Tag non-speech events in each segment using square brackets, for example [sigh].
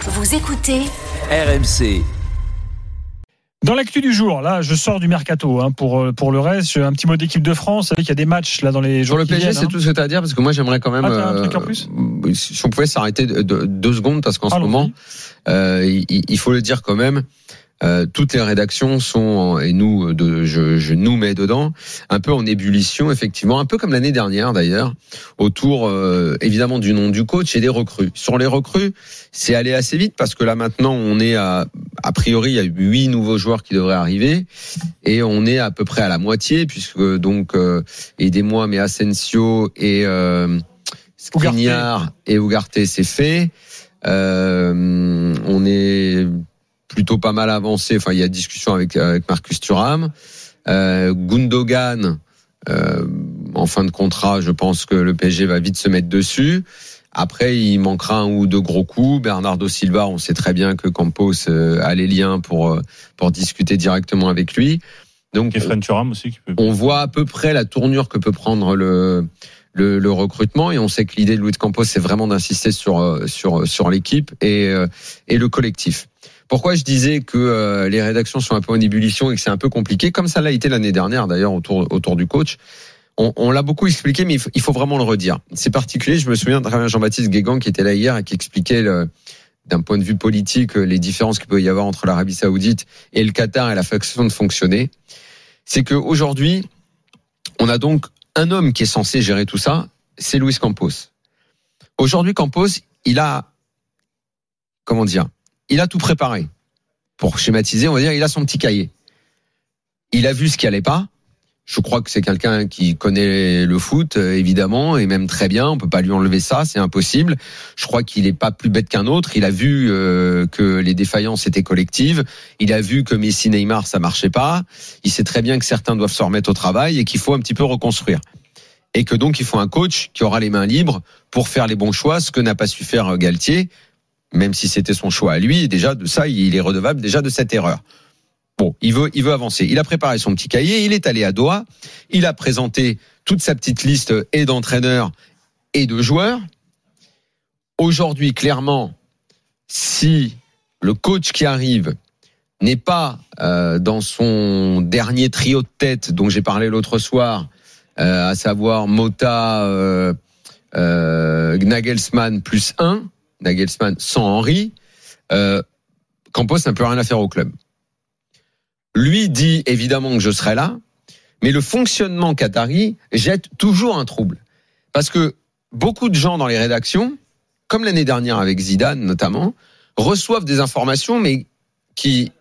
Vous écoutez RMC. Dans l'actu du jour, là, je sors du mercato hein, pour euh, pour le reste. Un petit mot d'équipe de France. Vous savez qu'il y a des matchs là dans les jours Sur le PSG, c'est hein. tout ce que tu as à dire parce que moi j'aimerais quand même. Ah, t'as un truc en plus euh, si on pouvait s'arrêter de, de- deux secondes parce qu'en ce moment, euh, il, il faut le dire quand même. Euh, toutes les rédactions sont et nous de, je, je nous mets dedans un peu en ébullition effectivement un peu comme l'année dernière d'ailleurs autour euh, évidemment du nom du coach et des recrues. Sur les recrues c'est allé assez vite parce que là maintenant on est à a priori il y a huit nouveaux joueurs qui devraient arriver et on est à peu près à la moitié puisque donc euh, aidez-moi mais Asensio et euh, Skriniar et Ugarte c'est fait. Euh, on est plutôt pas mal avancé enfin il y a discussion avec avec Marcus Thuram euh, Gundogan euh, en fin de contrat je pense que le PSG va vite se mettre dessus après, il manquera un ou deux gros coups. Bernardo Silva, on sait très bien que Campos euh, a les liens pour euh, pour discuter directement avec lui. Donc, Et Thuram aussi qui peut. on voit à peu près la tournure que peut prendre le le, le recrutement et on sait que l'idée de Luis Campos c'est vraiment d'insister sur euh, sur sur l'équipe et euh, et le collectif. Pourquoi je disais que euh, les rédactions sont un peu en ébullition et que c'est un peu compliqué, comme ça l'a été l'année dernière d'ailleurs autour autour du coach. On, on l'a beaucoup expliqué, mais il faut, il faut vraiment le redire. C'est particulier. Je me souviens de Jean-Baptiste Guégan qui était là hier et qui expliquait d'un point de vue politique les différences qu'il peut y avoir entre l'Arabie Saoudite et le Qatar et la façon de fonctionner. C'est qu'aujourd'hui, on a donc un homme qui est censé gérer tout ça, c'est Luis Campos. Aujourd'hui, Campos, il a, comment dire, il a tout préparé. Pour schématiser, on va dire, il a son petit cahier. Il a vu ce qui allait pas. Je crois que c'est quelqu'un qui connaît le foot, euh, évidemment, et même très bien. On peut pas lui enlever ça, c'est impossible. Je crois qu'il est pas plus bête qu'un autre. Il a vu euh, que les défaillances étaient collectives. Il a vu que Messi, Neymar, ça marchait pas. Il sait très bien que certains doivent se remettre au travail et qu'il faut un petit peu reconstruire. Et que donc il faut un coach qui aura les mains libres pour faire les bons choix, ce que n'a pas su faire euh, Galtier, même si c'était son choix à lui. Déjà de ça, il est redevable déjà de cette erreur. Bon, il veut, avancer. Il a préparé son petit cahier, il est allé à Doha, il a présenté toute sa petite liste et d'entraîneurs et de joueurs. Aujourd'hui, clairement, si le coach qui arrive n'est pas euh, dans son dernier trio de tête dont j'ai parlé l'autre soir, euh, à savoir Mota, euh, Nagelsmann plus un, Nagelsmann sans Henry, euh, Campos n'a plus rien à faire au club. Lui dit évidemment que je serai là, mais le fonctionnement qatari jette toujours un trouble. Parce que beaucoup de gens dans les rédactions, comme l'année dernière avec Zidane notamment, reçoivent des informations, mais qui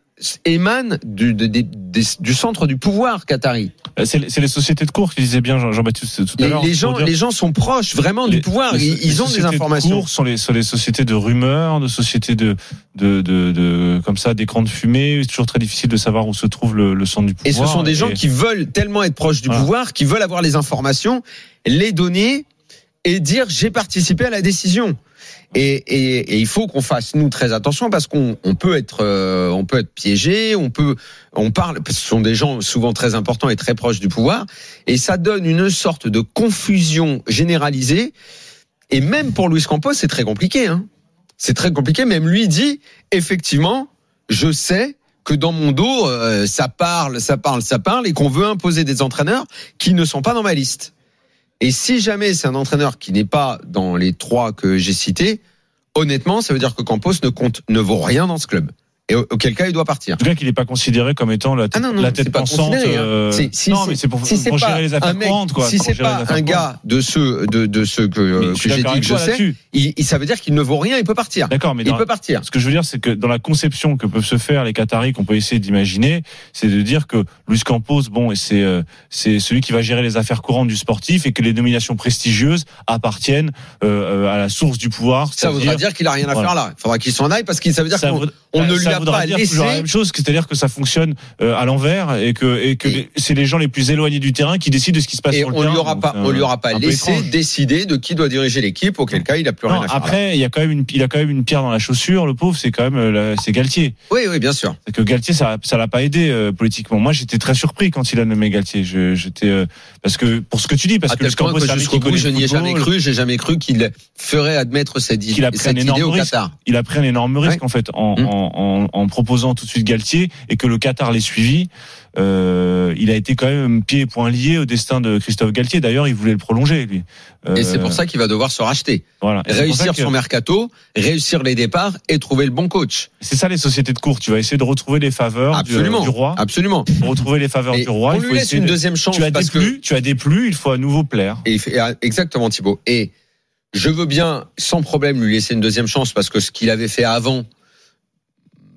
émanent du, de- des- des- du centre du pouvoir qatari. Euh, C'est les sociétés de cours qui disaient bien Jean- Jean-Baptiste tout à l'heure. les gens, dire- les gens sont proches vraiment du pouvoir. les- Ils, ont des sociétés de informations. cours sont les, sont les sociétés de rumeurs, de sociétés de, de, de, de comme ça, d'écrans de fumée. C'est toujours très difficile de savoir où se trouve le, le centre du Et pouvoir. ce sont des gens qui veulent tellement être proches du Voilà. pouvoir, qui veulent avoir les informations, les donner et dire j'ai participé à la décision. Et, il faut qu'on fasse nous très attention parce qu'on on peut être euh, on peut être piégé, on parle parce que ce sont des gens souvent très importants et très proches du pouvoir et ça donne une sorte de confusion généralisée et même pour Luis Campos c'est très compliqué hein. C'est très compliqué même lui dit effectivement je sais que dans mon dos euh, ça parle ça parle ça parle et qu'on veut imposer des entraîneurs qui ne sont pas dans ma liste. Et si jamais c'est un entraîneur qui n'est pas dans les trois que j'ai cités, honnêtement, ça veut dire que Campos ne compte, ne vaut rien dans ce club. Et au- auquel cas, il doit partir. En tout cas, qu'il n'est pas considéré comme étant la tête, Ah non, non, la c'est tête pensante. hein. euh, si non, mais c'est pour, si gérer les affaires courantes, quoi. si c'est pas un gars de ceux de, de ceux que, euh, que j'ai dit que je sais, il, ça veut dire qu'il ne vaut rien, il peut partir. D'accord, mais Il peut partir. Ce que je veux dire, c'est que dans la conception que peuvent se faire les Qataris, qu'on peut essayer d'imaginer, c'est de dire que Luis Campos, bon, c'est euh, c'est celui qui va gérer les affaires courantes du sportif et que les nominations prestigieuses appartiennent euh, à la source du pouvoir. Ça voudra dire qu'il a rien à Voilà. faire là. Il faudra qu'il s'en aille parce que ça veut dire qu'on on ne lui a n'a voudra dire laissé. toujours la même chose, c'est-à-dire que ça fonctionne euh, à l'envers et que, et que Et- les- c'est les gens les plus éloignés du terrain qui décident de ce qui se passe Et sur le on terrain. lui aura donc, pas, on lui aura pas laissé étrange. décider de qui doit diriger l'équipe, auquel cas il a plus Non, rien à faire. après, il y a quand même une, il a quand même une pierre dans la chaussure. Le pauvre, c'est quand même, euh, c'est Galtier. Oui, oui, bien sûr. C'est que Galtier, ça, ça l'a pas aidé euh, politiquement. Moi, j'étais très surpris quand il a nommé Galtier. J'étais euh, parce que pour ce que tu dis, parce à que le mec jusqu'au bout, je n'y ai jamais cru. J'ai jamais cru qu'il ferait admettre cette, Qu'il a pris cette un idée au. Qatar. il a pris un énorme risque en fait en, Mm. En, proposant tout de suite Galtier et que le Qatar l'ait suivi. Euh, il a été quand même pieds et poings liés au destin de Christophe Galtier. D'ailleurs, il voulait le prolonger lui. Et c'est Euh, pour ça qu'il va devoir se racheter, voilà. Réussir que- son mercato, réussir les départs et trouver le bon coach. C'est ça les sociétés de course. Tu vas essayer de retrouver les faveurs du, Absolument, du roi. absolument. Pour retrouver les faveurs Et du roi, on il lui faut laisse essayer une de- deuxième chance Tu as parce que déplu, tu as déplu, il faut à nouveau plaire. Et il fait- exactement Thibaut. Et je veux bien sans problème lui laisser une deuxième chance parce que ce qu'il avait fait avant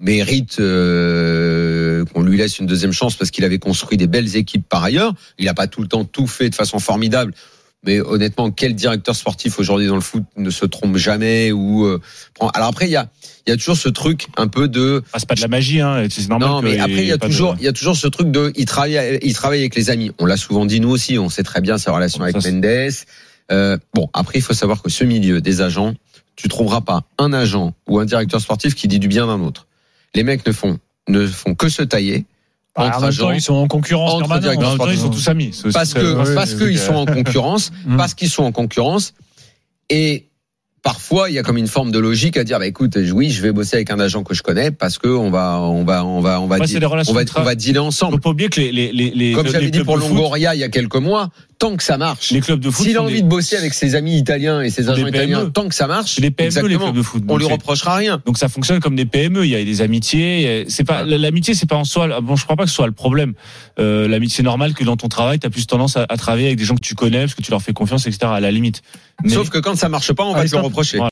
mérite euh, qu'on lui laisse une deuxième chance parce qu'il avait construit des belles équipes par ailleurs. Il n'a pas tout le temps tout fait de façon formidable. Mais honnêtement, quel directeur sportif aujourd'hui dans le foot ne se trompe jamais ou euh, prend... Alors après, il y a, il y a toujours ce truc un peu de Ah, c'est pas de la magie, hein. C'est normal. non, mais après, il y a toujours, de- il y a toujours ce truc de, il travaille, il travaille avec les amis. On l'a souvent dit nous aussi. On sait très bien sa relation avec Mendes. Euh, bon, après, il faut savoir que ce milieu des agents, tu trouveras pas un agent ou un directeur sportif qui dit du bien d'un autre. Les mecs ne font, ne font que se tailler Bah, entre en même temps, agents. ils sont en concurrence entre permanente. temps, ils sont tous amis. Parce que, parce ouais, qu'ils [laughs] sont en concurrence, Mm. parce qu'ils sont en concurrence. Et parfois, il y a comme une forme de logique à dire, bah, écoute, oui, je vais bosser avec un agent que je connais parce que on va, on va, on va, on va, deal- relations on va, on va dealer ensemble. Faut pas oublier que les, les, les, les Comme j'avais dit pour de foot- Longoria il y a quelques mois, tant que ça marche. les clubs de foot S'il a envie des- de bosser avec ses amis italiens et ses agents italiens, tant que ça marche, des PME les clubs de foot. on lui reprochera rien. Donc ça fonctionne comme des PME. Il y a des amitiés. C'est pas l'amitié, c'est pas en soi. Bon, je crois pas que ce soit le problème. Euh, L'amitié c'est normal que dans ton travail, tu as plus tendance à, à travailler avec des gens que tu connais parce que tu leur fais confiance, etc. À la limite. Mais- Sauf que quand ça marche pas, on va te le reprocher. Voilà.